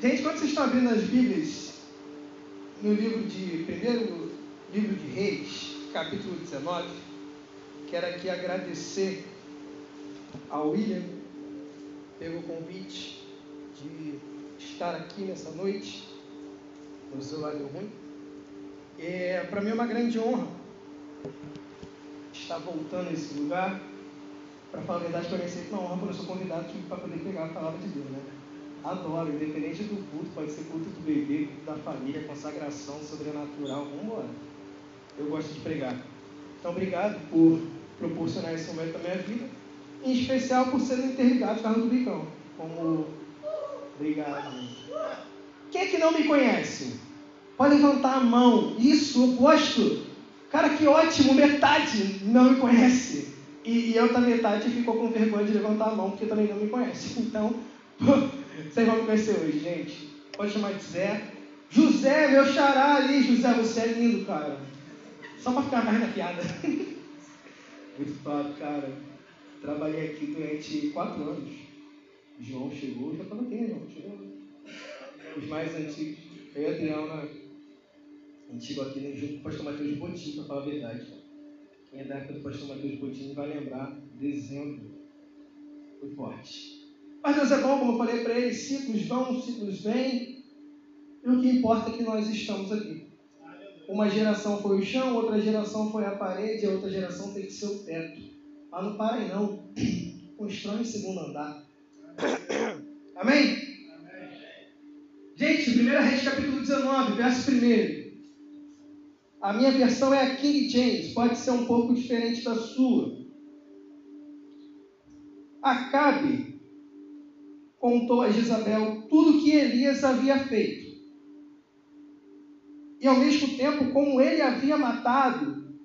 Gente, quando vocês estão abrindo as Bíblias, no livro de. Primeiro livro de Reis, capítulo 19, quero aqui agradecer ao William pelo convite de estar aqui nessa noite. No celular deu ruim. É, Para mim é uma grande honra estar voltando a esse lugar. Para falar a verdade, para mim é sempre uma honra quando eu sou convidado para poder pegar a palavra de Deus, né? Adoro, independente do culto, pode ser culto do bebê, culto da família, consagração sobrenatural, vamos embora. Eu gosto de pregar. Então, obrigado por proporcionar esse momento da minha vida, em especial por ser interligado Carlos do Bicão. Como. Obrigado. Quem é que não me conhece? Pode levantar a mão. Isso, eu gosto. Cara, que ótimo, metade não me conhece. E, e outra metade ficou com vergonha de levantar a mão, porque também não me conhece. Então, vocês vão me conhecer hoje, gente. Pode chamar de Zé. José, meu xará ali. José, você é lindo, cara. Só para ficar mais na piada. Muito top, cara. Trabalhei aqui durante quatro anos. João chegou, já estava aqui, né, João? Chegou. Os mais antigos. Eu e a Adriana, antigo aqui, né, junto com o pastor Matheus Botim, para falar a verdade. Quem é da época do pastor Matheus Botim vai lembrar, dezembro. Foi forte. Mas Deus é bom, como eu falei para ele, ciclos vão, ciclos vêm. E o que importa é que nós estamos aqui. Uma geração foi o chão, outra geração foi a parede, a outra geração tem que ser o teto. Mas não parem não. Constrói um segundo andar. Amém? Gente, 1 Reis capítulo 19, verso 1. A minha versão é a King James, pode ser um pouco diferente da sua. Acabe contou a Jezabel tudo que Elias havia feito. E ao mesmo tempo, como ele havia matado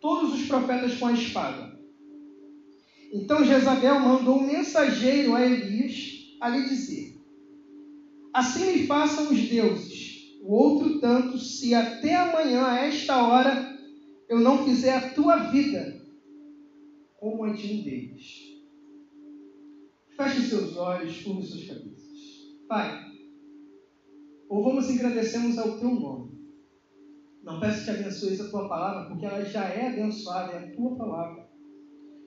todos os profetas com a espada. Então Jezabel mandou um mensageiro a Elias a lhe dizer: Assim me façam os deuses, o outro tanto, se até amanhã, a esta hora, eu não fizer a tua vida como a de um deles. Feche seus olhos, curve suas cabeças. Pai, louvamos e agradecemos ao teu nome. Não peço que abençoes a tua palavra, porque ela já é abençoada, é a tua palavra.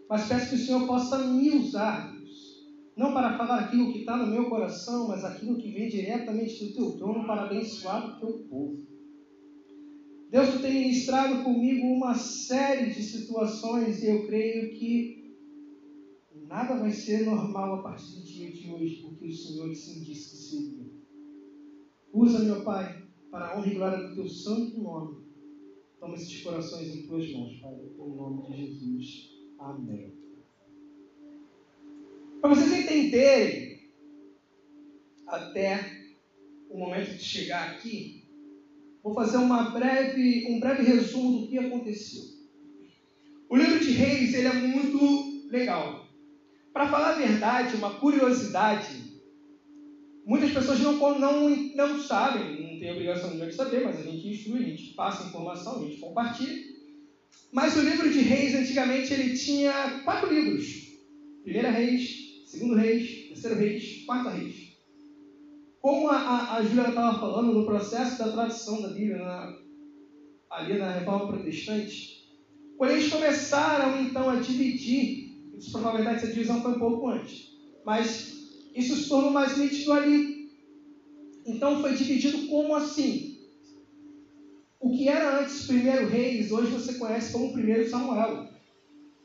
Mas peço que o Senhor possa me usar, Deus, não para falar aquilo que está no meu coração, mas aquilo que vem diretamente do teu trono para abençoar o teu povo. Deus, tu tem ministrado comigo uma série de situações e eu creio que nada vai ser normal a partir do dia de hoje, porque o Senhor sim disse que seria. Usa, meu Pai, para a honra e glória do teu santo nome. Toma esses corações em tuas mãos, Pai, em nome de Jesus. Amém. Para vocês entenderem até o momento de chegar aqui, vou fazer uma breve, um breve resumo do que aconteceu. O livro de Reis ele é muito legal. Para falar a verdade, uma curiosidade, muitas pessoas não, não, não sabem, não tem obrigação de saber, mas a gente instrui, a gente passa informação, a gente compartilha. Mas o livro de Reis, antigamente, ele tinha quatro livros. Primeira Reis, Segundo Reis, Terceiro Reis, Quarta Reis. Como a, a, a Júlia estava falando no processo da tradução da Bíblia, na, ali na Reforma Protestante, quando eles começaram então a dividir, isso provavelmente essa divisão foi um pouco antes, mas isso se tornou mais nítido ali. Então foi dividido como assim? O que era antes primeiro reis, hoje você conhece como primeiro Samuel.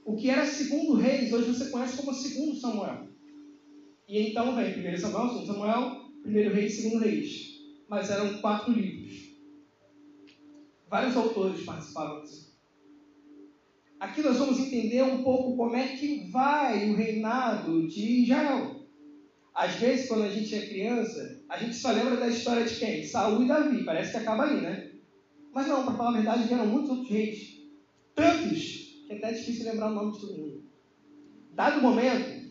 O que era segundo reis, hoje você conhece como segundo Samuel. E então vem primeiro Samuel, segundo Samuel, primeiro reis, segundo reis. Mas eram quatro livros. Vários autores participavam disso. Aqui nós vamos entender um pouco como é que vai o reinado de Israel. Às vezes, quando a gente é criança, a gente só lembra da história de quem? Saul e Davi. Parece que acaba ali, né? Mas não, para falar a verdade, vieram muitos outros reis. Tantos que até é difícil lembrar o nome de todo mundo. Dado o momento,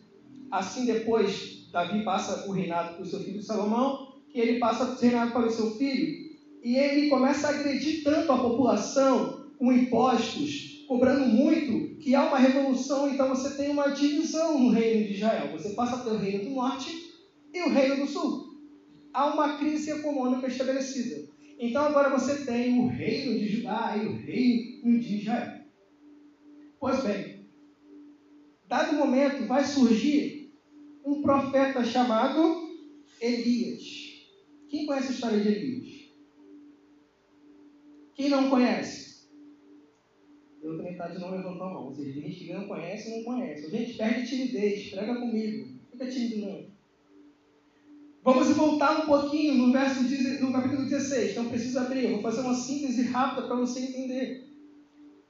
assim depois, Davi passa o reinado para o seu filho Salomão, que ele passa o reinado para o seu filho, e ele começa a agredir tanto a população com impostos, cobrando muito, que há uma revolução, então você tem uma divisão no reino de Israel. Você passa a ter o reino do norte e o reino do sul. há uma crise econômica estabelecida. Então agora você tem o reino de Judá e o reino de Israel. Pois bem, dado momento vai surgir um profeta chamado Elias. Quem conhece a história de Elias? Quem não conhece? Eu também tá de não levantar a mão. Ou seja, gente que não conhece e não conhece. Gente, perde timidez, prega comigo. Fica tímido não. Vamos voltar um pouquinho no, verso, no capítulo 16. Então preciso abrir. Eu vou fazer uma síntese rápida para você entender.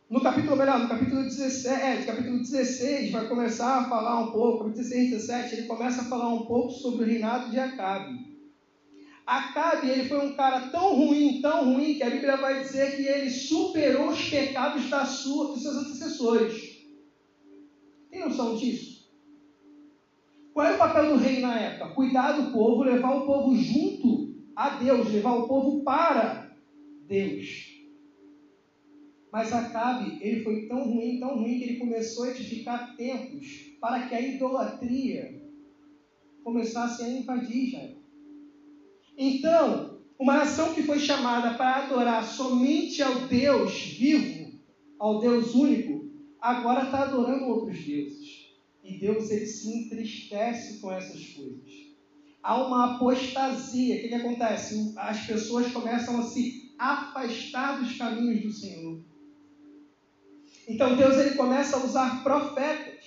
No capítulo, melhor, no capítulo 17, capítulo 16, vai começar a falar um pouco, no 16 17, ele começa a falar um pouco sobre o reinado de Acabe. Acabe, ele foi um cara tão ruim, tão ruim, que a Bíblia vai dizer que ele superou os pecados da sua, dos seus antecessores. Tem noção disso? Qual é o papel do rei na época? Cuidar do povo, levar o povo junto a Deus, levar o povo para Deus. Mas Acabe, ele foi tão ruim, tão ruim, que ele começou a edificar templos para que a idolatria começasse a invadir Israel. Então, uma nação que foi chamada para adorar somente ao Deus vivo, ao Deus único, agora está adorando outros deuses. E Deus ele se entristece com essas coisas. Há uma apostasia. O que, que acontece? As pessoas começam a se afastar dos caminhos do Senhor. Então Deus ele começa a usar profetas.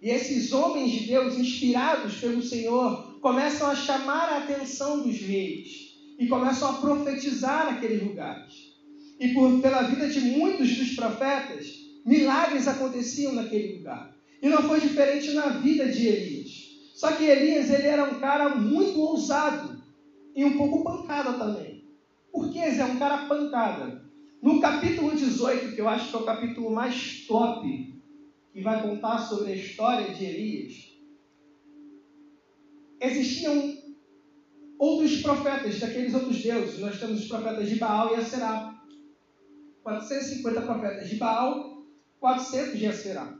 E esses homens de Deus, inspirados pelo Senhor, começam a chamar a atenção dos reis e começam a profetizar naqueles lugares. E por, pela vida de muitos dos profetas, milagres aconteciam naquele lugar. E não foi diferente na vida de Elias. Só que Elias ele era um cara muito ousado e um pouco pancada também. Por que Zé? Um cara pancada. No capítulo 18, que eu acho que é o capítulo mais top, que vai contar sobre a história de Elias, existiam outros profetas daqueles outros deuses. Nós temos os profetas de Baal e Aserá. 450 profetas de Baal, 400 de Aserá.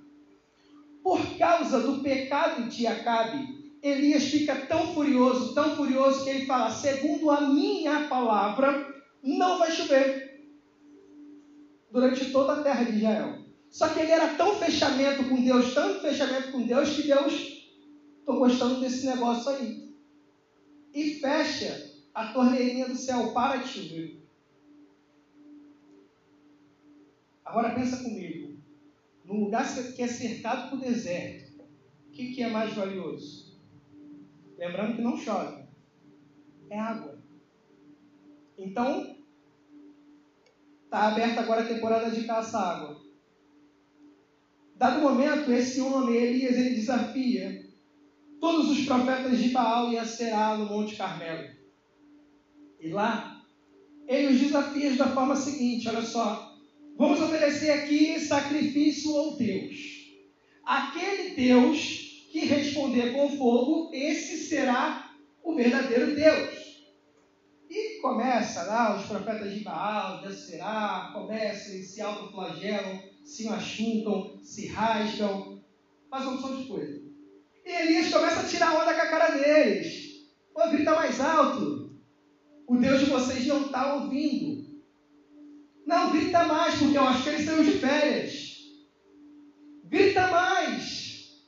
Por causa do pecado de Acabe, Elias fica tão furioso, tão furioso, que ele fala: segundo a minha palavra, não vai chover durante toda a terra de Israel. Só que ele era tão fechamento com Deus, tanto fechamento com Deus, que Deus, estou gostando desse negócio aí. E fecha a torneirinha do céu para de chover. Agora pensa comigo. Num lugar que é cercado por deserto, o que, que é mais valioso? Lembrando que não chove. É água. Então, Está aberta agora a temporada de caça-água. Dado momento, esse homem, Elias, ele desafia todos os profetas de Baal e Aserá no Monte Carmelo. E lá, ele os desafia da forma seguinte: olha só, vamos oferecer aqui sacrifício ao Deus. Aquele Deus que responder com fogo, esse será o verdadeiro Deus. E começa lá, os profetas de Baal, de Aserá, começam se autoflagelam, se machucam, se rasgam, faz uma opção de coisa. E Elias começa a tirar onda com a cara deles. Pô, grita mais alto. O Deus de vocês não está ouvindo. Não, grita mais, porque eu acho que eles saiu de férias. Grita mais.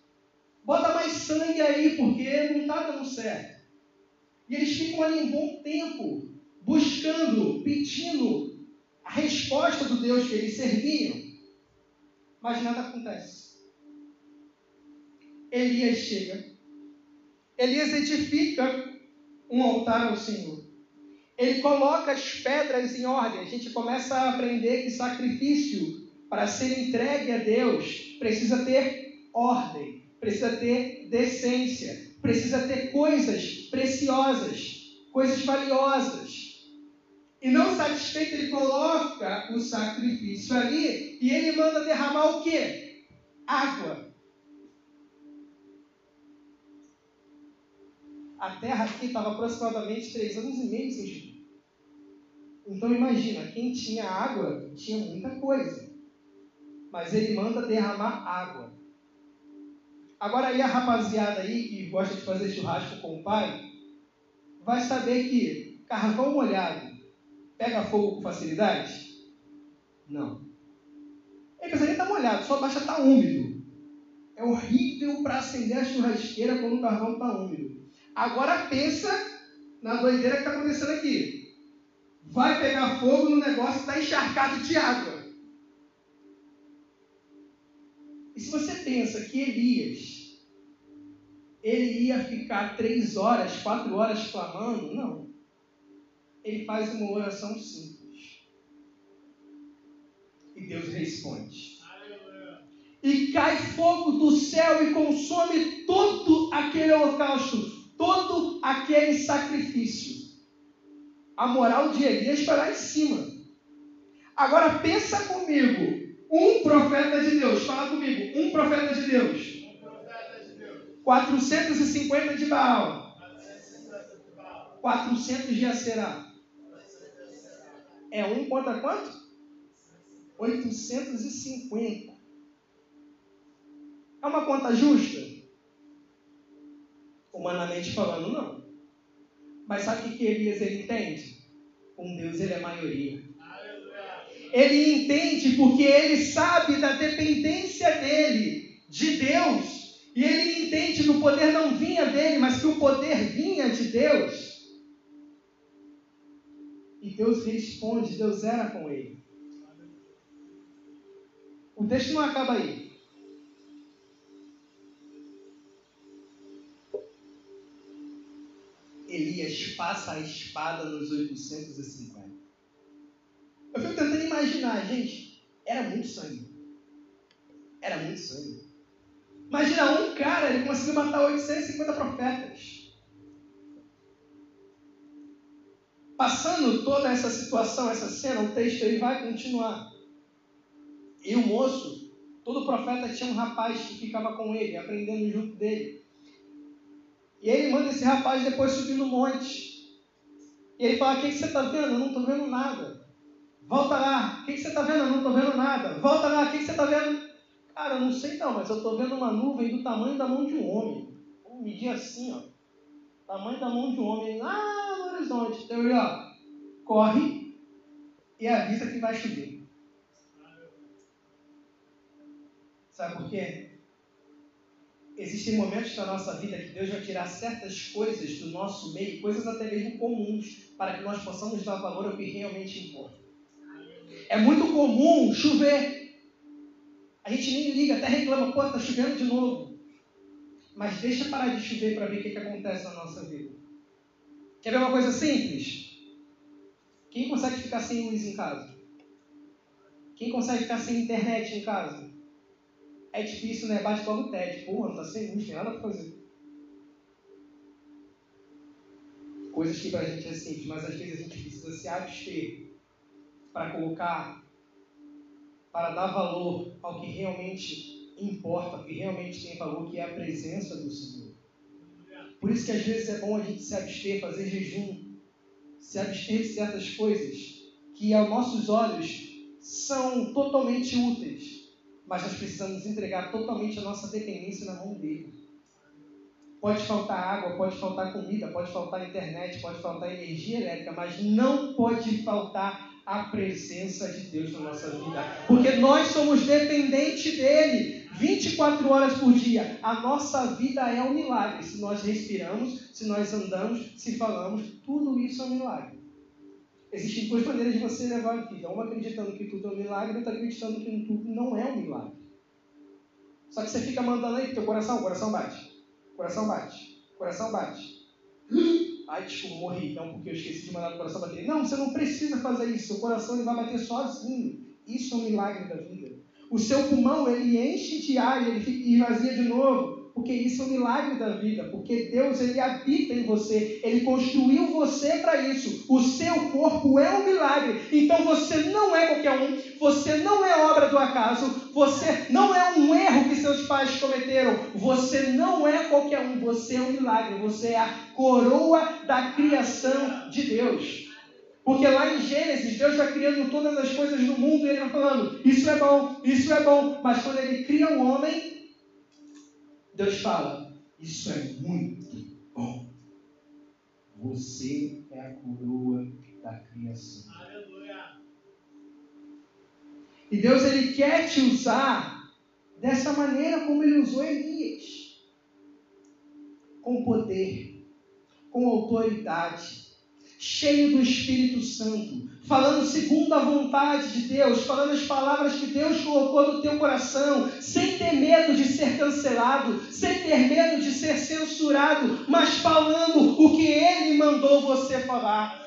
Bota mais sangue aí, porque não está dando certo. E eles ficam ali um bom tempo buscando, pedindo a resposta do Deus que eles serviam. Mas nada acontece. Elias chega. Elias edifica um altar ao Senhor. Ele coloca as pedras em ordem. A gente começa a aprender que sacrifício, para ser entregue a Deus, precisa ter ordem, precisa ter decência, precisa ter coisas preciosas, coisas valiosas. E não satisfeito, ele coloca o sacrifício ali e ele manda derramar o quê? Água. A terra aqui estava aproximadamente três anos e meio sem chover. Então imagina, quem tinha água tinha muita coisa. Mas ele manda derramar água. Agora aí a rapaziada aí que gosta de fazer churrasco com o pai, vai saber que carvão molhado pega fogo com facilidade? Não. Ele pensa, ele está molhado, sua baixa está úmido. É horrível para acender a churrasqueira quando o carvão está úmido. Agora pensa na doideira que está acontecendo aqui. Vai pegar fogo no negócio que está encharcado de água. E se você pensa que Elias ele ia ficar três horas, quatro horas clamando? Não. Ele faz uma oração simples. E Deus responde. E cai fogo do céu e consome todo aquele holocausto, todo aquele sacrifício. A moral de Elias foi lá em cima. Agora pensa comigo, um profeta de Deus, fala comigo, um profeta de Deus 450 de Baal. 400 de Acerá. É um contra quanto? 850. É uma conta justa? Humanamente falando, não. Mas sabe o que Elias ele entende? Com Deus ele é maioria. Ele entende porque ele sabe da dependência dele de Deus e ele entende que o poder não vinha dele, mas que o poder vinha de Deus. E Deus responde, Deus era com ele. O texto não acaba aí. Elias passa a espada nos 850. Eu fico tentando imaginar, gente, era muito sangue. Era muito sangue. Imagina um cara, ele conseguiu matar 850 profetas. Passando toda essa situação, essa cena, o texto ele vai continuar. E o moço, todo profeta tinha um rapaz que ficava com ele, aprendendo junto dele. E ele manda esse rapaz depois subir no monte. E ele fala: O que, você está vendo? Eu não estou vendo nada. Volta lá. O que, você está vendo? Eu não estou vendo nada. Volta lá. O que, que você está vendo? Cara, eu não sei não, mas eu estou vendo uma nuvem do tamanho da mão de um homem. Vamos medir assim, ó. Tamanho da mão de um homem lá no horizonte. Então ele, ó, corre e avisa que vai chover. Sabe por quê? Existem momentos na nossa vida que Deus vai tirar certas coisas do nosso meio, coisas até mesmo comuns, para que nós possamos dar valor ao que realmente importa. É muito comum chover, a gente nem liga, até reclama, pô, está chovendo de novo. Mas deixa parar de chover para ver o que, que acontece na nossa vida. Quer ver uma coisa simples? Quem consegue ficar sem luz em casa? Quem consegue ficar sem internet em casa? É difícil, né? Bate logo o TED. Porra, não tá sem luz, tem nada para fazer. Coisas que para a gente é simples, mas às vezes a gente precisa se abster para colocar para dar valor ao que realmente importa, que realmente tem valor, que é a presença do Senhor. Por isso que às vezes é bom a gente se abster, fazer jejum, se abster de certas coisas que aos nossos olhos são totalmente úteis, mas nós precisamos entregar totalmente a nossa dependência na mão dele. Pode faltar água, pode faltar comida, pode faltar internet, pode faltar energia elétrica, mas não pode faltar a presença de Deus na nossa vida. Porque nós somos dependentes dele 24 horas por dia. A nossa vida é um milagre. Se nós respiramos, se nós andamos, se falamos, tudo isso é um milagre. Existem duas maneiras de você levar a vida. Uma acreditando que tudo é um milagre, outra acreditando que tudo não é um milagre. Só que você fica mandando aí, teu coração, coração bate. Coração bate. Coração bate. Ai, desculpa, morri, então porque eu esqueci de mandar o coração bater. Não, você não precisa fazer isso. O coração ele vai bater sozinho. Isso é um milagre da vida. O seu pulmão ele enche de ar e ele fica, e vazia de novo porque isso é um milagre da vida, porque Deus ele habita em você, ele construiu você para isso. O seu corpo é um milagre. Então você não é qualquer um, você não é obra do acaso, você não é um erro que seus pais cometeram, você não é qualquer um, você é um milagre, você é a coroa da criação de Deus. Porque lá em Gênesis, Deus vai criando todas as coisas do mundo e ele vai falando: Isso é bom, isso é bom. Mas quando ele cria o um homem, Deus fala: Isso é muito bom. Você é a coroa da criação. E Deus ele quer te usar dessa maneira como ele usou Elias. Com poder, com autoridade, cheio do Espírito Santo, falando segundo a vontade de Deus, falando as palavras que Deus colocou no teu coração, sem ter medo de ser cancelado, sem ter medo de ser censurado, mas falando o que Ele mandou você falar.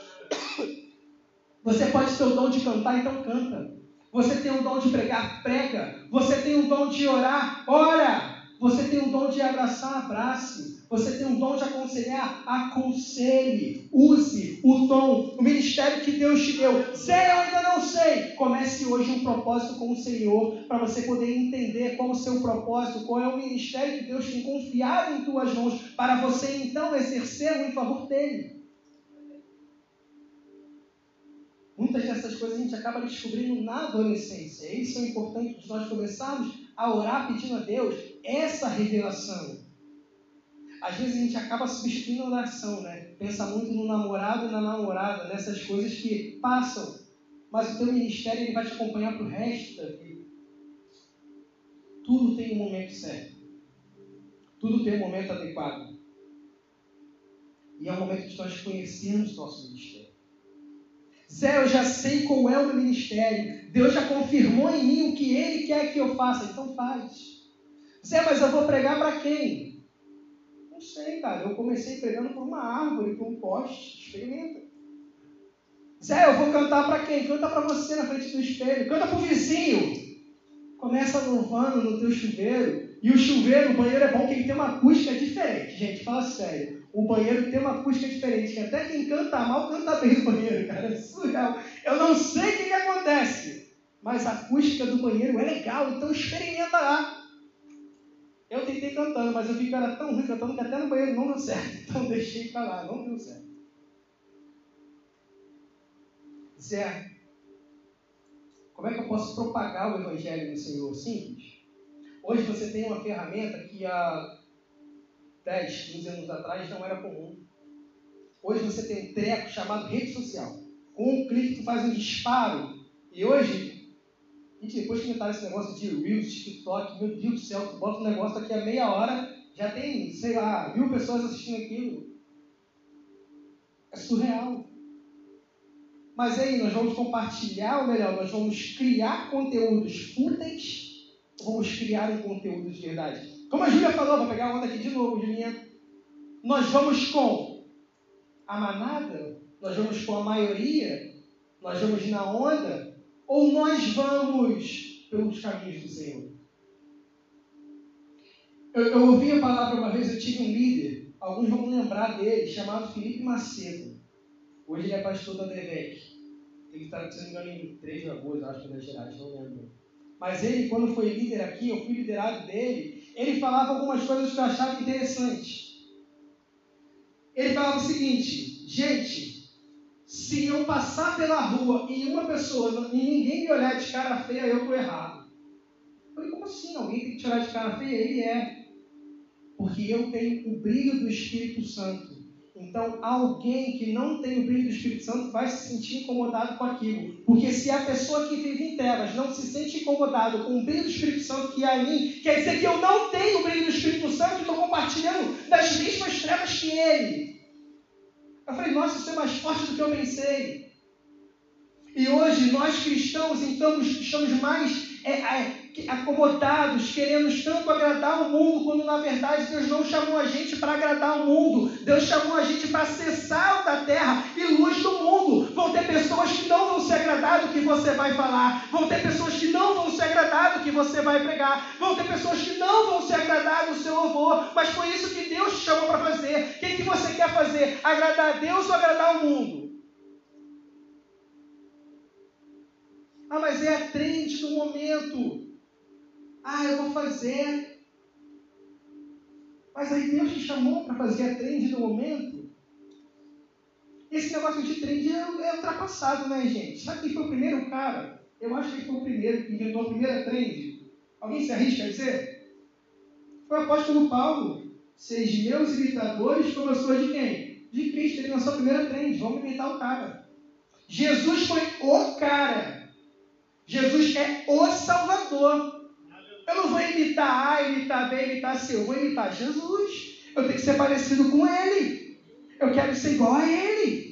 Você pode ter o dom de cantar, então canta. Você tem o dom de pregar, prega. Você tem o dom de orar, ora. Você tem o dom de abraçar, abrace. Você tem o dom de aconselhar, aconselhe. Use o tom, o ministério que Deus te deu. Sei, eu ainda não sei. Comece hoje um propósito com o Senhor, para você poder entender qual o seu propósito, qual é o ministério que Deus tem confiado em tuas mãos, para você então exercer em favor dele. Muitas dessas coisas a gente acaba descobrindo na adolescência. Isso é importante nós começarmos a orar pedindo a Deus essa revelação. Às vezes a gente acaba substituindo a oração, né? Pensa muito no namorado e na namorada, nessas coisas que passam. Mas o teu ministério ele vai te acompanhar para o resto da vida. Tudo tem um momento certo. Tudo tem um momento adequado. E é o momento de nós conhecermos nosso ministério. Zé, eu já sei qual é o meu ministério. Deus já confirmou em mim o que Ele quer que eu faça. Então faz. Zé, mas eu vou pregar para quem? Não sei, cara. Eu comecei pregando por uma árvore, por um poste. Experimenta. Zé, eu vou cantar para quem? Canta para você na frente do espelho. Canta para o vizinho. Começa louvando no teu chuveiro. E o chuveiro, o banheiro é bom que ele tem uma acústica diferente. Gente, fala sério o banheiro tem uma acústica diferente, que até quem canta mal canta bem no banheiro, cara. É surreal. Eu não sei o que, que acontece, mas a acústica do banheiro é legal, então experimenta lá. Eu tentei cantando, mas eu vi que era tão ruim cantando que até no banheiro não deu certo. Então deixei para lá, não deu certo. Zé, como é que eu posso propagar o Evangelho do Senhor? Simples. Hoje você tem uma ferramenta que a 10, 15 anos atrás não era comum. Hoje você tem um treco chamado rede social. Com um clique tu faz um disparo. E hoje, depois que inventaram esse negócio de Reels, TikTok, meu Deus do céu, tu bota um negócio daqui a meia hora, já tem, sei lá, mil pessoas assistindo aquilo. É surreal. Mas aí, nós vamos compartilhar, ou melhor, nós vamos criar conteúdos fúteis ou vamos criar um conteúdo de verdade? Como a Júlia falou, vou pegar a onda aqui de novo, Julinha. Nós vamos com a manada? Nós vamos com a maioria? Nós vamos na onda? Ou nós vamos pelos caminhos do Senhor? Eu, eu ouvi a palavra uma vez, eu tive um líder, alguns vão lembrar dele, chamado Felipe Macedo. Hoje ele é pastor da DEVEC. Ele está, se não me engano, em 3 de agosto, acho que das Gerais, não lembro. Mas ele, quando foi líder aqui, eu fui liderado dele, ele falava algumas coisas que eu achava interessante. Ele falava o seguinte: gente, se eu passar pela rua e uma pessoa e ninguém me olhar de cara feia, eu estou errado. Eu falei, como assim? Alguém tem que te olhar de cara feia? Ele é. Porque eu tenho o brilho do Espírito Santo. Então, alguém que não tem o brilho do Espírito Santo vai se sentir incomodado com aquilo. Porque se a pessoa que vive em trevas não se sente incomodado com o brilho do Espírito Santo que há em mim, quer dizer que eu não tenho o brilho do Espírito Santo e estou compartilhando das mesmas trevas que ele. Eu falei, nossa, isso é mais forte do que eu pensei. E hoje nós cristãos, então, estamos mais é, é, acomodados, querendo tanto agradar o mundo, quando na verdade Deus não chamou a gente para agradar o mundo. Deus chamou a gente para ser sal da terra e luz do mundo. Vão ter pessoas que não vão se agradar do que você vai falar. Vão ter pessoas que não vão se agradar do que você vai pregar. Vão ter pessoas que não vão se agradar do seu louvor. Mas foi isso que Deus te chamou para fazer. O que, que você quer fazer? Agradar a Deus ou agradar o mundo? Ah, mas é a trend do momento. Ah, eu vou fazer. Mas aí Deus te chamou para fazer a trend do momento. Esse negócio de trend é, é ultrapassado, né, gente? Sabe quem foi o primeiro cara? Eu acho que ele foi o primeiro que inventou a primeira trend. Alguém se arrisca a dizer? Foi o apóstolo Paulo. Seja meus imitadores sou de quem? de Cristo. Ele lançou a primeira trend. Vamos imitar o cara. Jesus foi o cara. Jesus é o Salvador. Eu não vou imitar A, imitar B, imitar C. Eu vou imitar Jesus. Eu tenho que ser parecido com Ele. Eu quero ser igual a Ele.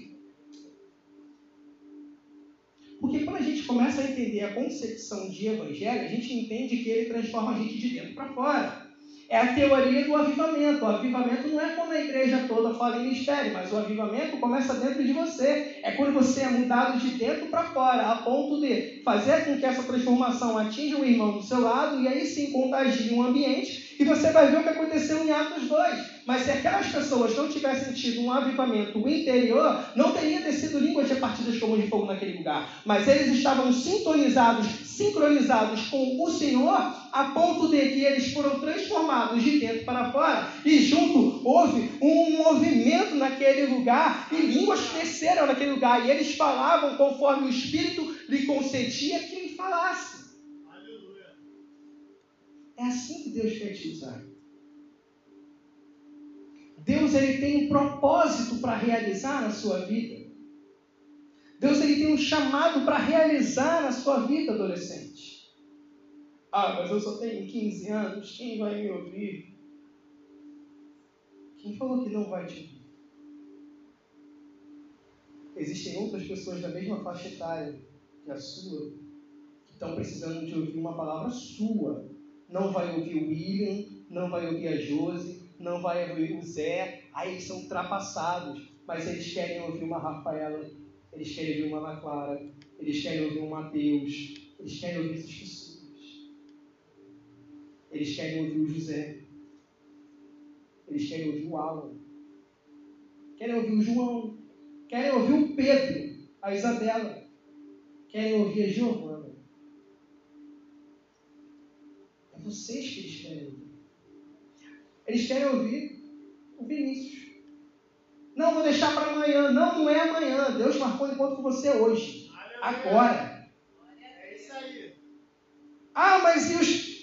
Porque quando a gente começa a entender a concepção de evangelho, a gente entende que ele transforma a gente de dentro para fora. É a teoria do avivamento. O avivamento não é quando a igreja toda fala em mistério, mas o avivamento começa dentro de você. É quando você é mudado de dentro para fora, a ponto de fazer com que essa transformação atinja o irmão do seu lado e aí sim contagie um ambiente. E você vai ver o que aconteceu em Atos 2. Mas se aquelas pessoas não tivessem tido um avivamento interior, não teria descido línguas repartidas como de fogo naquele lugar. Mas eles estavam sintonizados, sincronizados com o Senhor, a ponto de que eles foram transformados de dentro para fora, e junto houve um movimento naquele lugar, e línguas cresceram naquele lugar, e eles falavam conforme o Espírito lhe concedia que ele falasse. É assim que Deus quer te usar. Deus ele tem um propósito para realizar na sua vida. Deus ele tem um chamado para realizar na sua vida, adolescente. Ah, mas eu só tenho 15 anos, quem vai me ouvir? Quem falou que não vai te ouvir? Existem outras pessoas da mesma faixa etária que a sua que estão precisando de ouvir uma palavra sua. Não vai ouvir o William, não vai ouvir a Josi, não vai ouvir o Zé, aí eles são ultrapassados, mas eles querem ouvir uma Rafaela, eles querem ouvir uma Ana Clara, eles querem ouvir um Mateus, eles querem ouvir essas pessoas. Eles querem ouvir o José, eles querem ouvir o Alan, querem ouvir o João, querem ouvir o Pedro, a Isabela, querem ouvir a Giovana. É vocês que eles querem ouvir. Eles querem ouvir o Vinícius. Não, vou deixar para amanhã. Não, não é amanhã. Deus marcou encontro com você hoje. Agora. É isso aí. Ah, mas e os.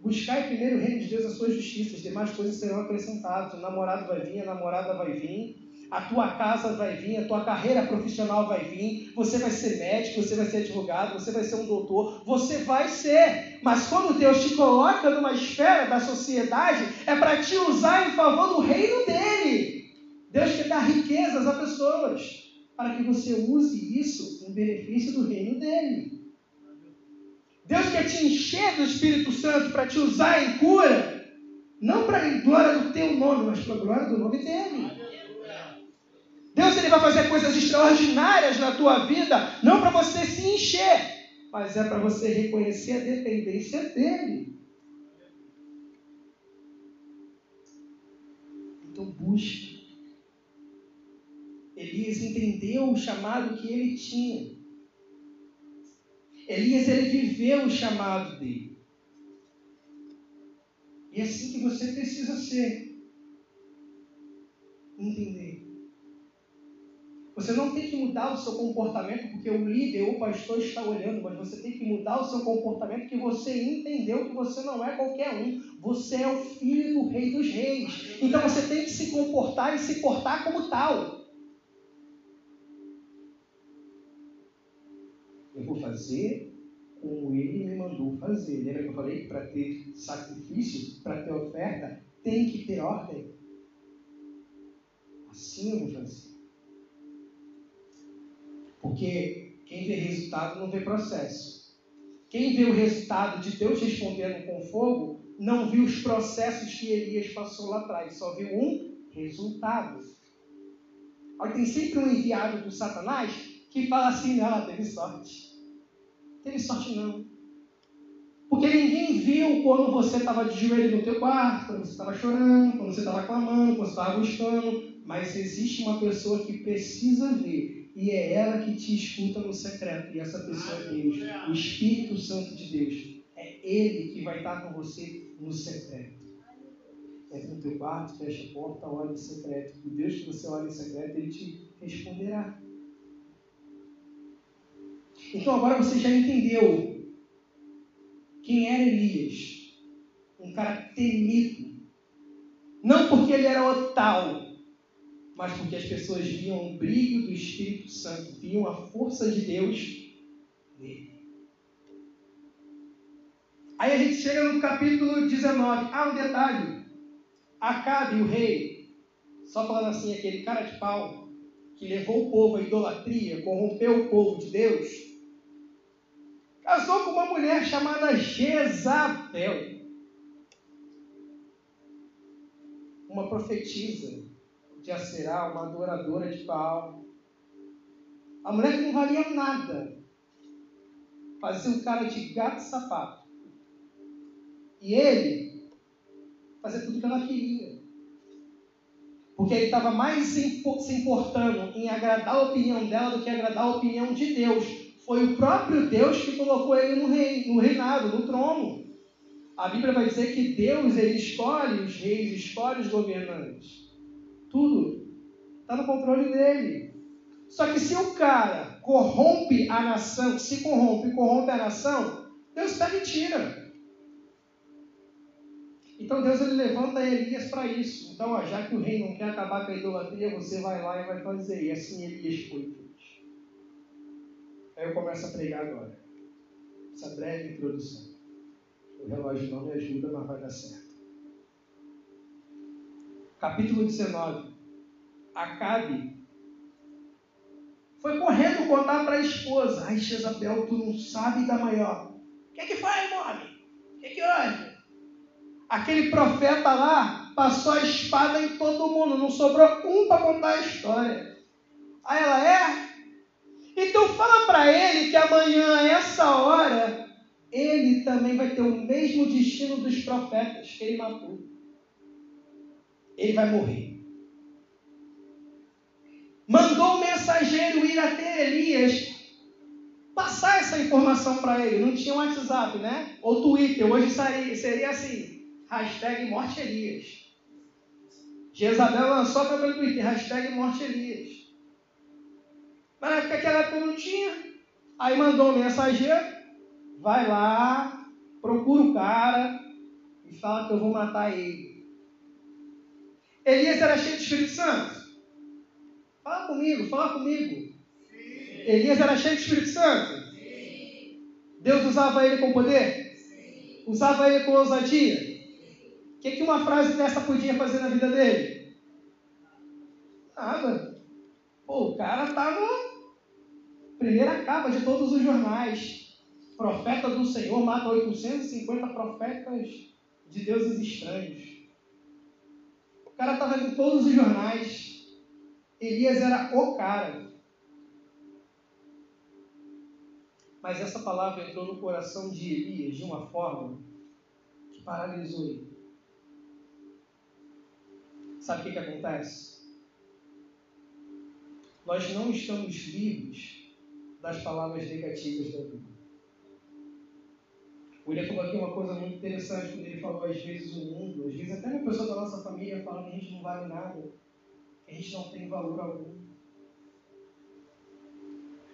Buscai primeiro o reino de Deus, a sua justiça. As demais coisas serão acrescentadas. O namorado vai vir, a namorada vai vir a tua casa vai vir, a tua carreira profissional vai vir, você vai ser médico, você vai ser advogado, você vai ser um doutor, você vai ser. Mas quando Deus te coloca numa esfera da sociedade, é para te usar em favor do reino dele. Deus quer dar riquezas a pessoas, para que você use isso em benefício do reino dele. Deus quer te encher do Espírito Santo para te usar em cura, não para a glória do teu nome, mas para a glória do nome dele. Deus ele vai fazer coisas extraordinárias na tua vida, não para você se encher, mas é para você reconhecer a dependência dele. Então busque. Elias entendeu o chamado que ele tinha. Elias ele viveu o chamado dele. E é assim que você precisa ser. Entender. Você não tem que mudar o seu comportamento porque o líder ou o pastor está olhando, mas você tem que mudar o seu comportamento porque você entendeu que você não é qualquer um. Você é o filho do rei dos reis. Então você tem que se comportar e se portar como tal. Eu vou fazer como ele me mandou fazer. Lembra que eu falei que para ter sacrifício, para ter oferta, tem que ter ordem? Assim eu vou fazer. Porque quem vê resultado não vê processo. Quem vê o resultado de Deus respondendo com fogo, não viu os processos que Elias passou lá atrás, só viu um resultado. Aí tem sempre um enviado do Satanás que fala assim: ah, teve sorte. Teve sorte não. Porque ninguém viu quando você estava de joelho no teu quarto, quando você estava chorando, quando você estava clamando, quando você estava buscando. Mas existe uma pessoa que precisa ver e é ela que te escuta no secreto. E essa pessoa é Deus, o Espírito Santo de Deus. É Ele que vai estar com você no secreto. Entra no teu quarto, fecha a porta, olha em secreto. O Deus que você olha em secreto, Ele te responderá. Então agora você já entendeu quem era Elias. Um cara temido. Não porque ele era o tal, mas porque as pessoas viam o brilho do Espírito Santo, viam a força de Deus nele. Aí a gente chega no capítulo 19. Ah, um detalhe. Acabe, o rei, só falando assim, aquele cara de pau, que levou o povo à idolatria, corrompeu o povo de Deus, casou com uma mulher chamada Jezabel. Uma profetisa de Acerá, uma adoradora de Baal. A mulher que não valia nada. Fazia um cara de gato e sapato. E ele fazia tudo que ela queria. Porque ele estava mais se importando em agradar a opinião dela do que agradar a opinião de Deus. Foi o próprio Deus que colocou ele no, rei, no reinado, no trono. A Bíblia vai dizer que Deus ele escolhe os reis, escolhe os governantes. Tudo está no controle dele. Só que se o cara corrompe a nação, se corrompe corrompe a nação, Deus pega e tira. Então Deus ele levanta Elias para isso. Então, ó, já que o rei não quer acabar com a idolatria, você vai lá e vai fazer. E assim Elias foi fez. Aí eu começo a pregar agora. Essa breve introdução. O relógio não me ajuda, mas vai dar certo. Capítulo 19. Acabe foi correndo contar para a esposa. Ai, Jezabel, tu não sabe da maior. O que, é que foi, homem? O que, é que houve? Aquele profeta lá passou a espada em todo mundo, não sobrou um para contar a história. Aí ela é? Então fala para ele que amanhã, essa hora, ele também vai ter o mesmo destino dos profetas que ele matou. Ele vai morrer. Mandou o mensageiro ir até Elias passar essa informação para ele. Não tinha WhatsApp, né? Ou Twitter. Hoje seria, assim: hashtag Morte Elias. Jezabel lançou pelo Twitter, hashtag Morte Elias. Mas na época aquela época não tinha. Aí mandou um mensageiro, vai lá, procura o cara e fala que eu vou matar ele. Elias era cheio de Espírito Santo? Fala comigo, fala comigo. Sim. Elias era cheio de Espírito Santo? Sim. Deus usava ele com poder? Sim. Usava ele com ousadia? que, que uma frase dessa podia fazer na vida dele? Nada. Pô, o cara estava primeira capa de todos os jornais. Profeta do Senhor mata 850 profetas de deuses estranhos. O cara estava em todos os jornais. Elias era o cara. Mas essa palavra entrou no coração de Elias de uma forma que paralisou ele. Sabe o que, que acontece? Nós não estamos livres das palavras negativas da vida. O William falou aqui uma coisa muito interessante quando ele falou, às vezes, o mundo, às vezes até uma pessoa da nossa família fala que a gente não vale nada, que a gente não tem valor algum.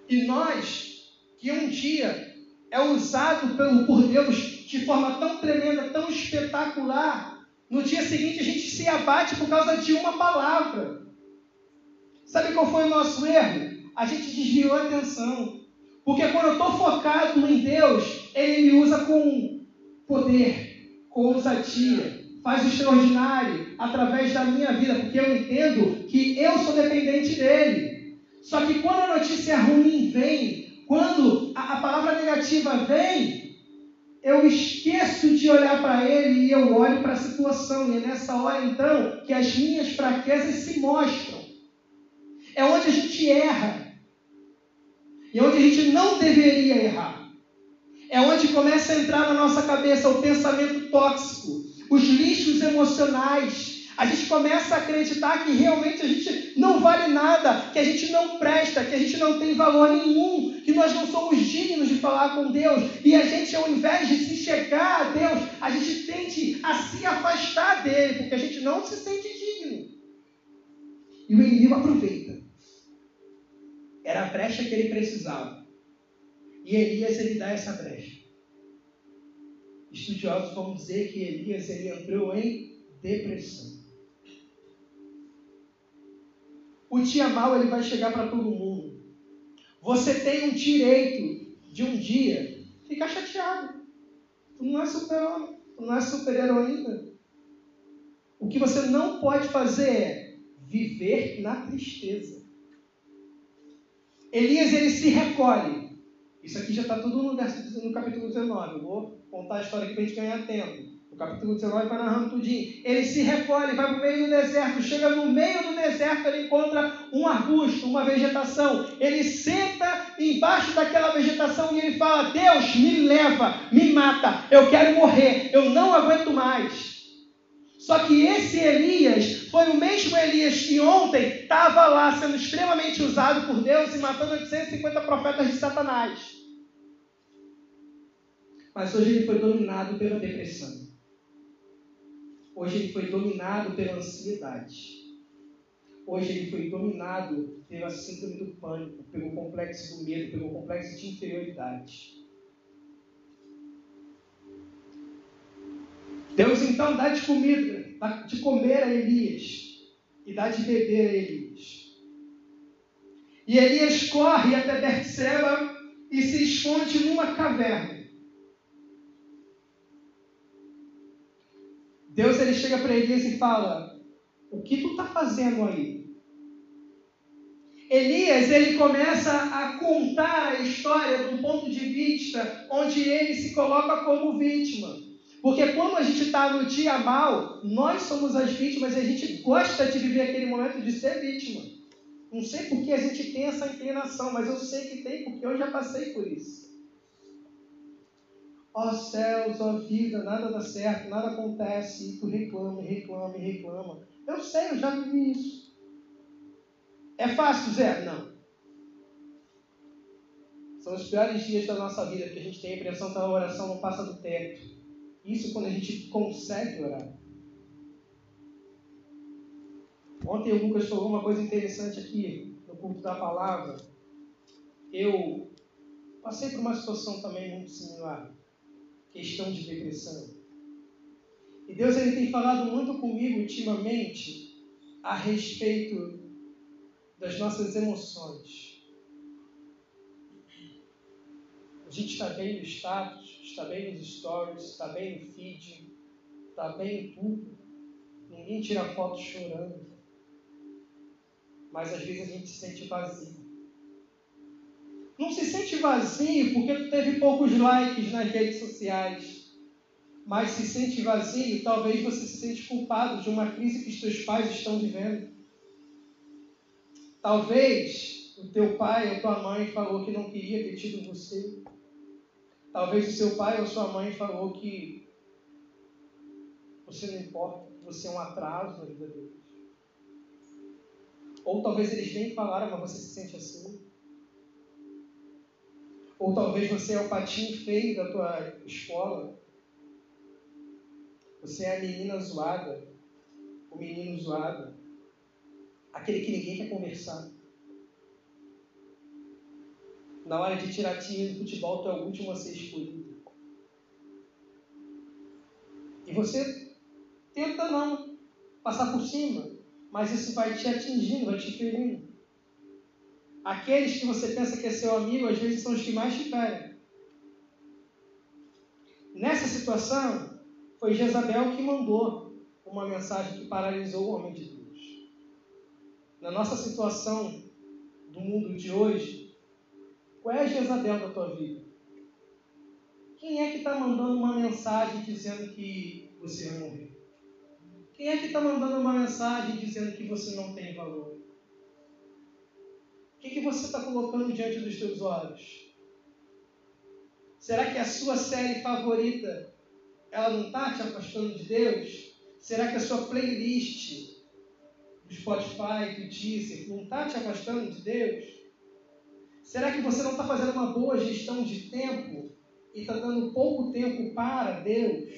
E nós, que um dia é usado pelo, por Deus de forma tão tremenda, tão espetacular, no dia seguinte a gente se abate por causa de uma palavra. Sabe qual foi o nosso erro? A gente desviou a atenção. Porque quando eu estou focado em Deus, Ele me usa com poder, com ousadia, faz o extraordinário através da minha vida, porque eu entendo que eu sou dependente dele. Só que quando a notícia ruim vem, quando a, a palavra negativa vem, eu esqueço de olhar para ele e eu olho para a situação. E é nessa hora, então, que as minhas fraquezas se mostram. É onde a gente erra. E é onde a gente não deveria errar. É onde começa a entrar na nossa cabeça o pensamento tóxico, os lixos emocionais, a gente começa a acreditar que realmente a gente não vale nada, que a gente não presta, que a gente não tem valor nenhum, que nós não somos dignos de falar com Deus. E a gente, ao invés de se chegar a Deus, a gente tende a se afastar dele, porque a gente não se sente digno. E o inimigo aproveita. Era a brecha que ele precisava. E Elias ele dá essa brecha. Estudiosos vão dizer que Elias ele entrou em depressão. o dia mal ele vai chegar para todo mundo. Você tem um direito de um dia ficar chateado. Tu não é super-homem, tu não é super-heroína. O que você não pode fazer é viver na tristeza. Elias ele se recolhe. Isso aqui já está tudo no, no capítulo 19. Eu vou contar a história aqui para a gente ganhar tempo. O capítulo 19 vai narrando tudinho. Ele se recolhe, vai para o meio do deserto. Chega no meio do deserto, ele encontra um arbusto, uma vegetação. Ele senta embaixo daquela vegetação e ele fala: Deus, me leva, me mata. Eu quero morrer. Eu não aguento mais. Só que esse Elias foi o mesmo Elias que ontem estava lá sendo extremamente usado por Deus e matando 850 profetas de Satanás. Mas hoje ele foi dominado pela depressão. Hoje ele foi dominado pela ansiedade. Hoje ele foi dominado pela síndrome do pânico, pelo complexo do medo, pelo complexo de inferioridade. Deus então dá de comida, dá de comer a Elias e dá de beber a Elias. E Elias corre até Berseba e se esconde numa caverna. Deus ele chega para Elias e fala: O que tu está fazendo aí? Elias ele começa a contar a história de um ponto de vista onde ele se coloca como vítima. Porque quando a gente está no dia mal, nós somos as vítimas e a gente gosta de viver aquele momento de ser vítima. Não sei por que a gente tem essa inclinação, mas eu sei que tem porque eu já passei por isso. Ó céus, ó vida, nada dá certo, nada acontece, e tu reclama, reclama, reclama. Eu sei, eu já vivi isso. É fácil, Zé? Não. São os piores dias da nossa vida, que a gente tem a impressão que a oração não passa do teto. Isso quando a gente consegue orar. Ontem o Lucas falou uma coisa interessante aqui no culto da palavra. Eu passei por uma situação também muito similar, questão de depressão. E Deus ele tem falado muito comigo ultimamente a respeito das nossas emoções. A gente está bem no status, está bem nos stories, está bem no feed, está bem em tudo. Ninguém tira foto chorando. Mas às vezes a gente se sente vazio. Não se sente vazio porque tu teve poucos likes nas redes sociais. Mas se sente vazio, talvez você se sente culpado de uma crise que os teus pais estão vivendo. Talvez o teu pai ou tua mãe falou que não queria ter tido você. Talvez o seu pai ou sua mãe falou que você não importa, que você é um atraso na vida deles. Ou talvez eles nem falaram, mas você se sente assim. Ou talvez você é o patinho feio da tua escola. Você é a menina zoada, o menino zoado, aquele que ninguém quer conversar. Na hora de tirar time do futebol, tu é o último a ser escolhido. E você tenta não passar por cima, mas isso vai te atingindo, vai te ferindo. Aqueles que você pensa que é seu amigo, às vezes são os que mais te ferem. Nessa situação, foi Jezabel que mandou uma mensagem que paralisou o homem de Deus. Na nossa situação do mundo de hoje, qual é a Jezabel da tua vida? Quem é que está mandando uma mensagem dizendo que você vai morrer? Quem é que está mandando uma mensagem dizendo que você não tem valor? O que, que você está colocando diante dos teus olhos? Será que a sua série favorita ela não está te afastando de Deus? Será que a sua playlist do Spotify, do Deezer, não está te afastando de Deus? Será que você não está fazendo uma boa gestão de tempo e está dando pouco tempo para Deus?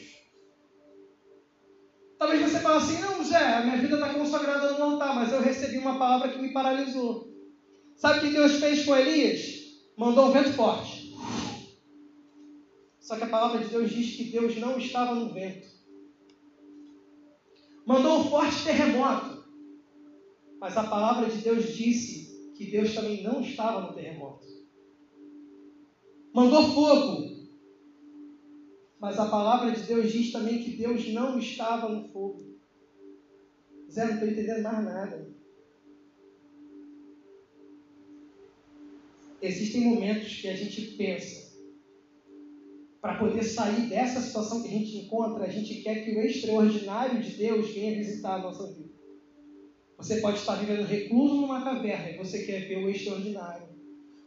Talvez você fale assim, não, Zé, a minha vida está consagrada no altar, mas eu recebi uma palavra que me paralisou. Sabe o que Deus fez com Elias? Mandou um vento forte. Só que a palavra de Deus diz que Deus não estava no vento. Mandou um forte terremoto. Mas a palavra de Deus disse que Deus também não estava no terremoto. Mandou fogo. Mas a palavra de Deus diz também que Deus não estava no fogo. Zé, não estou entendendo mais nada. Existem momentos que a gente pensa, para poder sair dessa situação que a gente encontra, a gente quer que o extraordinário de Deus venha visitar a nossa vida. Você pode estar vivendo recluso numa caverna e você quer ver o extraordinário.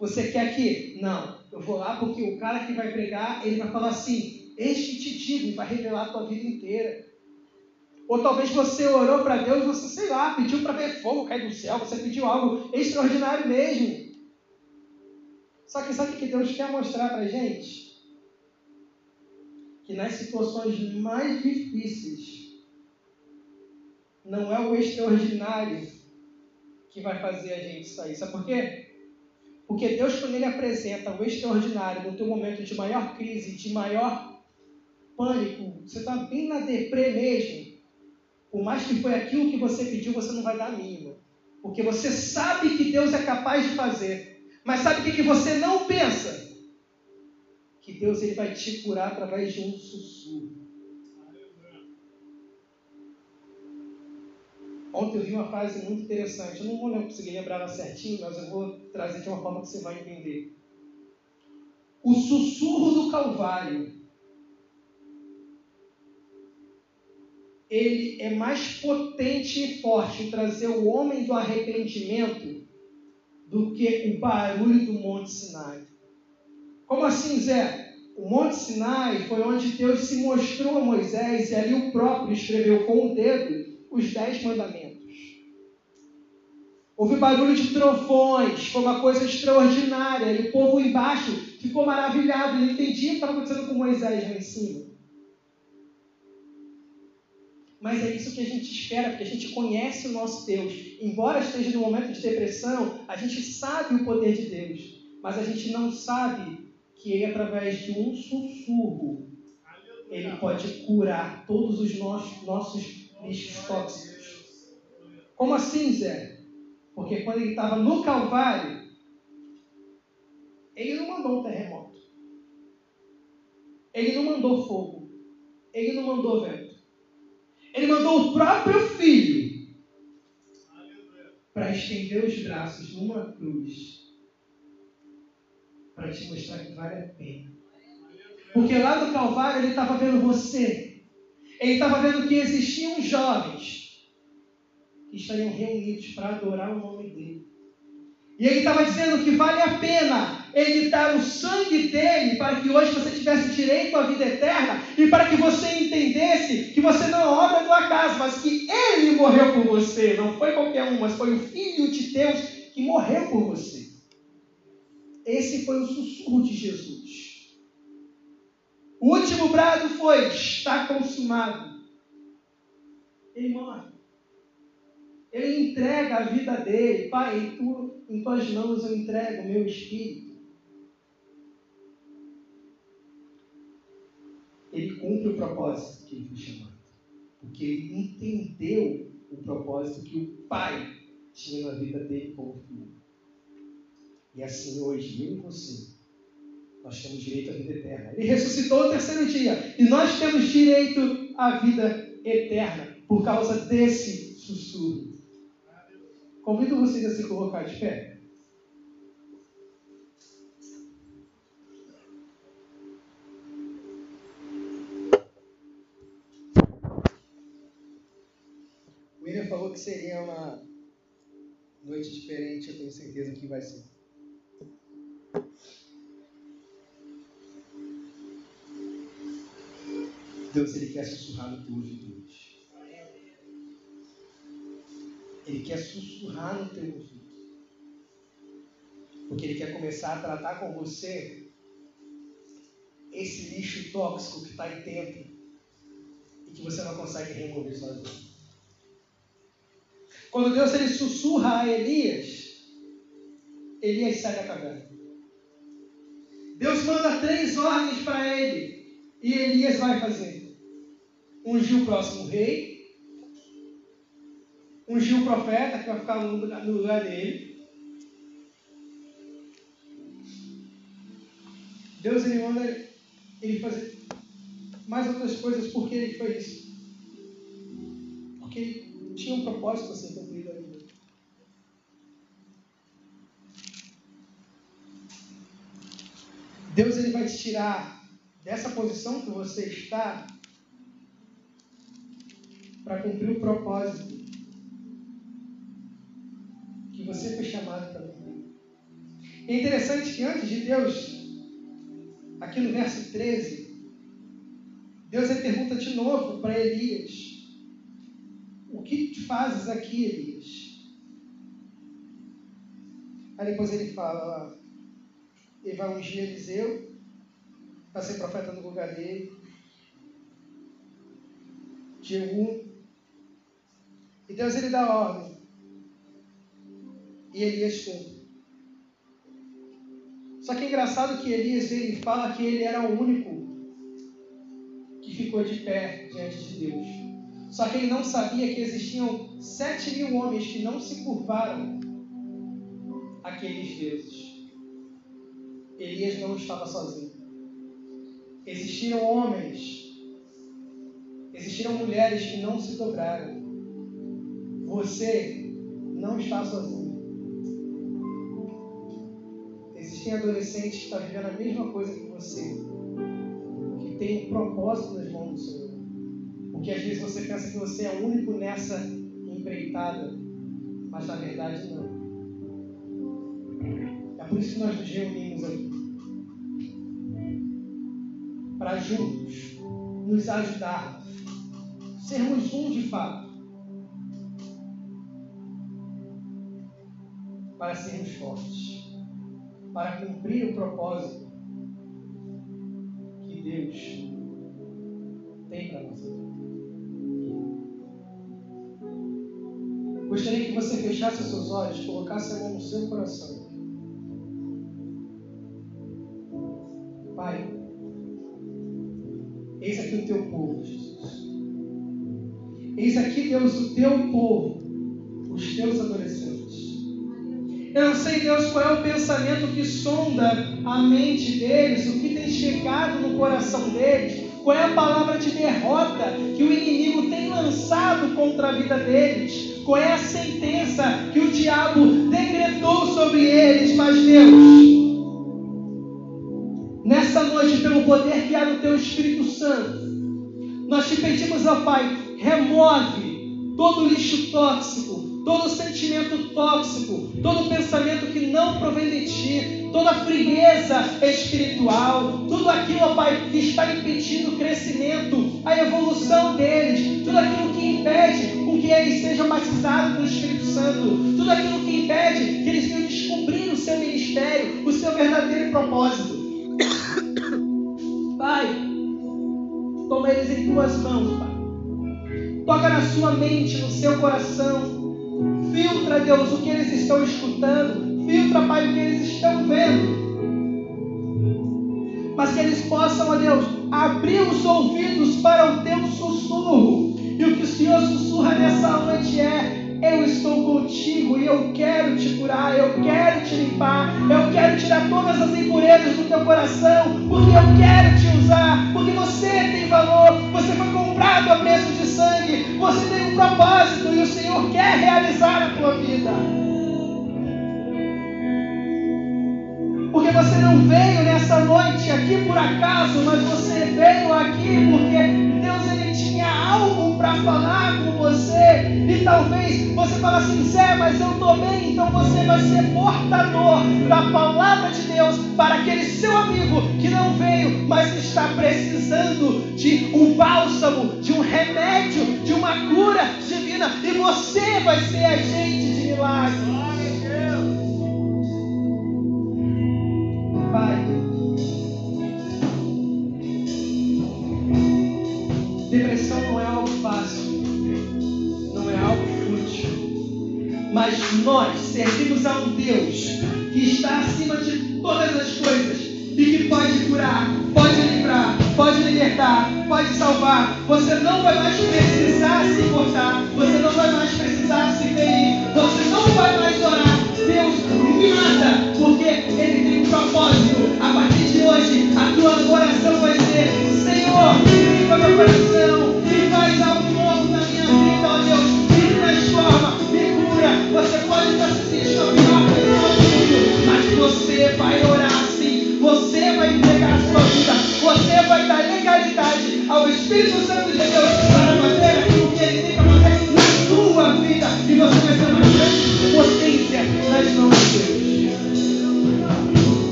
Você quer que, não, eu vou lá porque o cara que vai pregar, ele vai falar assim, este te digo, e vai revelar a tua vida inteira. Ou talvez você orou para Deus, você, sei lá, pediu para ver fogo cair do céu, você pediu algo extraordinário mesmo. Só que sabe o que Deus quer mostrar para gente? Que nas situações mais difíceis, não é o extraordinário que vai fazer a gente sair. Sabe por quê? Porque Deus, quando Ele apresenta o extraordinário no teu momento de maior crise, de maior pânico, você está bem na deprê mesmo. Por mais que foi aquilo que você pediu, você não vai dar a mínima. Porque você sabe que Deus é capaz de fazer. Mas sabe o que, que você não pensa? Que Deus ele vai te curar através de um sussurro. Ontem eu vi uma frase muito interessante. Eu não vou conseguir lembrar ela certinho, mas eu vou trazer de uma forma que você vai entender. O sussurro do Calvário ele é mais potente e forte em trazer o homem do arrependimento do que o barulho do Monte Sinai. Como assim, Zé? O Monte Sinai foi onde Deus se mostrou a Moisés e ali o próprio escreveu com o dedo os dez mandamentos. Houve barulho de trovões, foi uma coisa extraordinária, e o povo embaixo ficou maravilhado, não entendia o que estava acontecendo com Moisés lá em cima. Mas é isso que a gente espera, porque a gente conhece o nosso Deus. Embora esteja no momento de depressão, a gente sabe o poder de Deus. Mas a gente não sabe que Ele, através de um sussurro, Ele pode curar todos os nossos, nossos tóxicos. Como assim, Zé? Porque quando ele estava no Calvário, ele não mandou um terremoto. Ele não mandou fogo. Ele não mandou vento. Ele mandou o próprio filho para estender os braços numa cruz para te mostrar que vale a pena. Porque lá no Calvário ele estava vendo você. Ele estava vendo que existiam jovens que estariam reunidos para adorar o nome dele. E ele estava dizendo que vale a pena ele dar o sangue dele para que hoje você tivesse direito à vida eterna e para que você entendesse que você não é obra do acaso, mas que ele morreu por você. Não foi qualquer um, mas foi o Filho de Deus que morreu por você. Esse foi o sussurro de Jesus. O último brado foi: está consumado. Ele morre. Ele entrega a vida dele. Pai, tu, em tuas mãos eu entrego o meu espírito. ele cumpre o propósito que ele foi chamado. Porque ele entendeu o propósito que o Pai tinha na vida dele como filho. E assim hoje, eu e você, nós temos direito à vida eterna. Ele ressuscitou no terceiro dia. E nós temos direito à vida eterna por causa desse sussurro. Convido vocês a se colocar de pé. falou que seria uma noite diferente, eu tenho certeza que vai ser. Deus, Ele quer sussurrar no teu ouvido hoje. Ele quer sussurrar no teu ouvido. Porque Ele quer começar a tratar com você esse lixo tóxico que está aí dentro e que você não consegue remover sozinho. Quando Deus ele sussurra a Elias, Elias sai da caverna. Deus manda três ordens para ele e Elias vai fazer. Ungir o próximo rei, ungiu o profeta que vai ficar no lugar dele. Deus ele manda ele fazer mais outras coisas porque ele fez isso. Porque tinha um propósito a ser cumprido ali. Deus ele vai te tirar dessa posição que você está para cumprir o propósito você foi chamado para cumprir. É interessante que antes de Deus, aqui no verso 13, Deus pergunta de novo para Elias: O que fazes aqui, Elias? Aí depois ele fala: Ele vai ungir Eliseu para ser profeta no lugar dele. Jeú. E Deus ele dá ordem. E Elias cumpre. Só que é engraçado que Elias ele fala que ele era o único que ficou de pé diante de Deus. Só que ele não sabia que existiam sete mil homens que não se curvaram àqueles deuses. Elias não estava sozinho. Existiram homens, existiram mulheres que não se dobraram. Você não está sozinho. Existem adolescentes que estão vivendo a mesma coisa que você, que tem um propósito nas mãos do Senhor. Porque às vezes você pensa que você é o único nessa empreitada, mas na verdade não. É por isso que nós nos reunimos aqui para juntos nos ajudar, sermos um de fato, para sermos fortes, para cumprir o propósito que Deus tem para nós. Gostaria que você fechasse seus olhos, colocasse a mão no seu coração. Pai, Eis aqui o teu povo, Jesus. Eis aqui, Deus, o teu povo, Eu não sei, Deus, qual é o pensamento que sonda a mente deles, o que tem chegado no coração deles, qual é a palavra de derrota que o inimigo tem lançado contra a vida deles, qual é a sentença que o diabo decretou sobre eles, mas Deus, Nessa noite, pelo poder que há no Teu Espírito Santo, nós te pedimos, ó Pai, remove todo lixo tóxico, todo sentimento tóxico, todo pensamento que não provém de Ti, toda frieza espiritual, tudo aquilo, ó Pai, que está impedindo o crescimento, a evolução deles, tudo aquilo que impede com que eles sejam batizados pelo Espírito Santo, tudo aquilo que impede que eles venham descobrir o seu ministério, o seu verdadeiro propósito. Pai, toma eles em tuas mãos, Pai. Toca na sua mente, no seu coração. Filtra, Deus, o que eles estão escutando. Filtra, Pai, o que eles estão vendo. Mas que eles possam, ó Deus, abrir os ouvidos para o teu sussurro. E o que o Senhor sussurra nessa noite é: eu estou contigo e eu quero te curar, eu quero te limpar, eu quero tirar todas as impurezas do teu coração, porque eu quero te usar, porque você tem valor, você foi comprado a preço de sangue, você tem um propósito e o Senhor quer realizar a tua vida. Porque você não veio nessa noite aqui por acaso, mas você veio aqui porque Deus ele tinha algo para falar com você. E talvez você fale assim, Zé, mas eu estou bem, então você vai ser portador da palavra de Deus para aquele seu amigo que não veio, mas está precisando de um bálsamo, de um remédio, de uma cura divina. E você vai ser agente de milagre. Nós servimos a um Deus que está acima de todas as coisas e que pode curar, pode livrar, pode libertar, pode salvar. Você não vai mais precisar se importar, você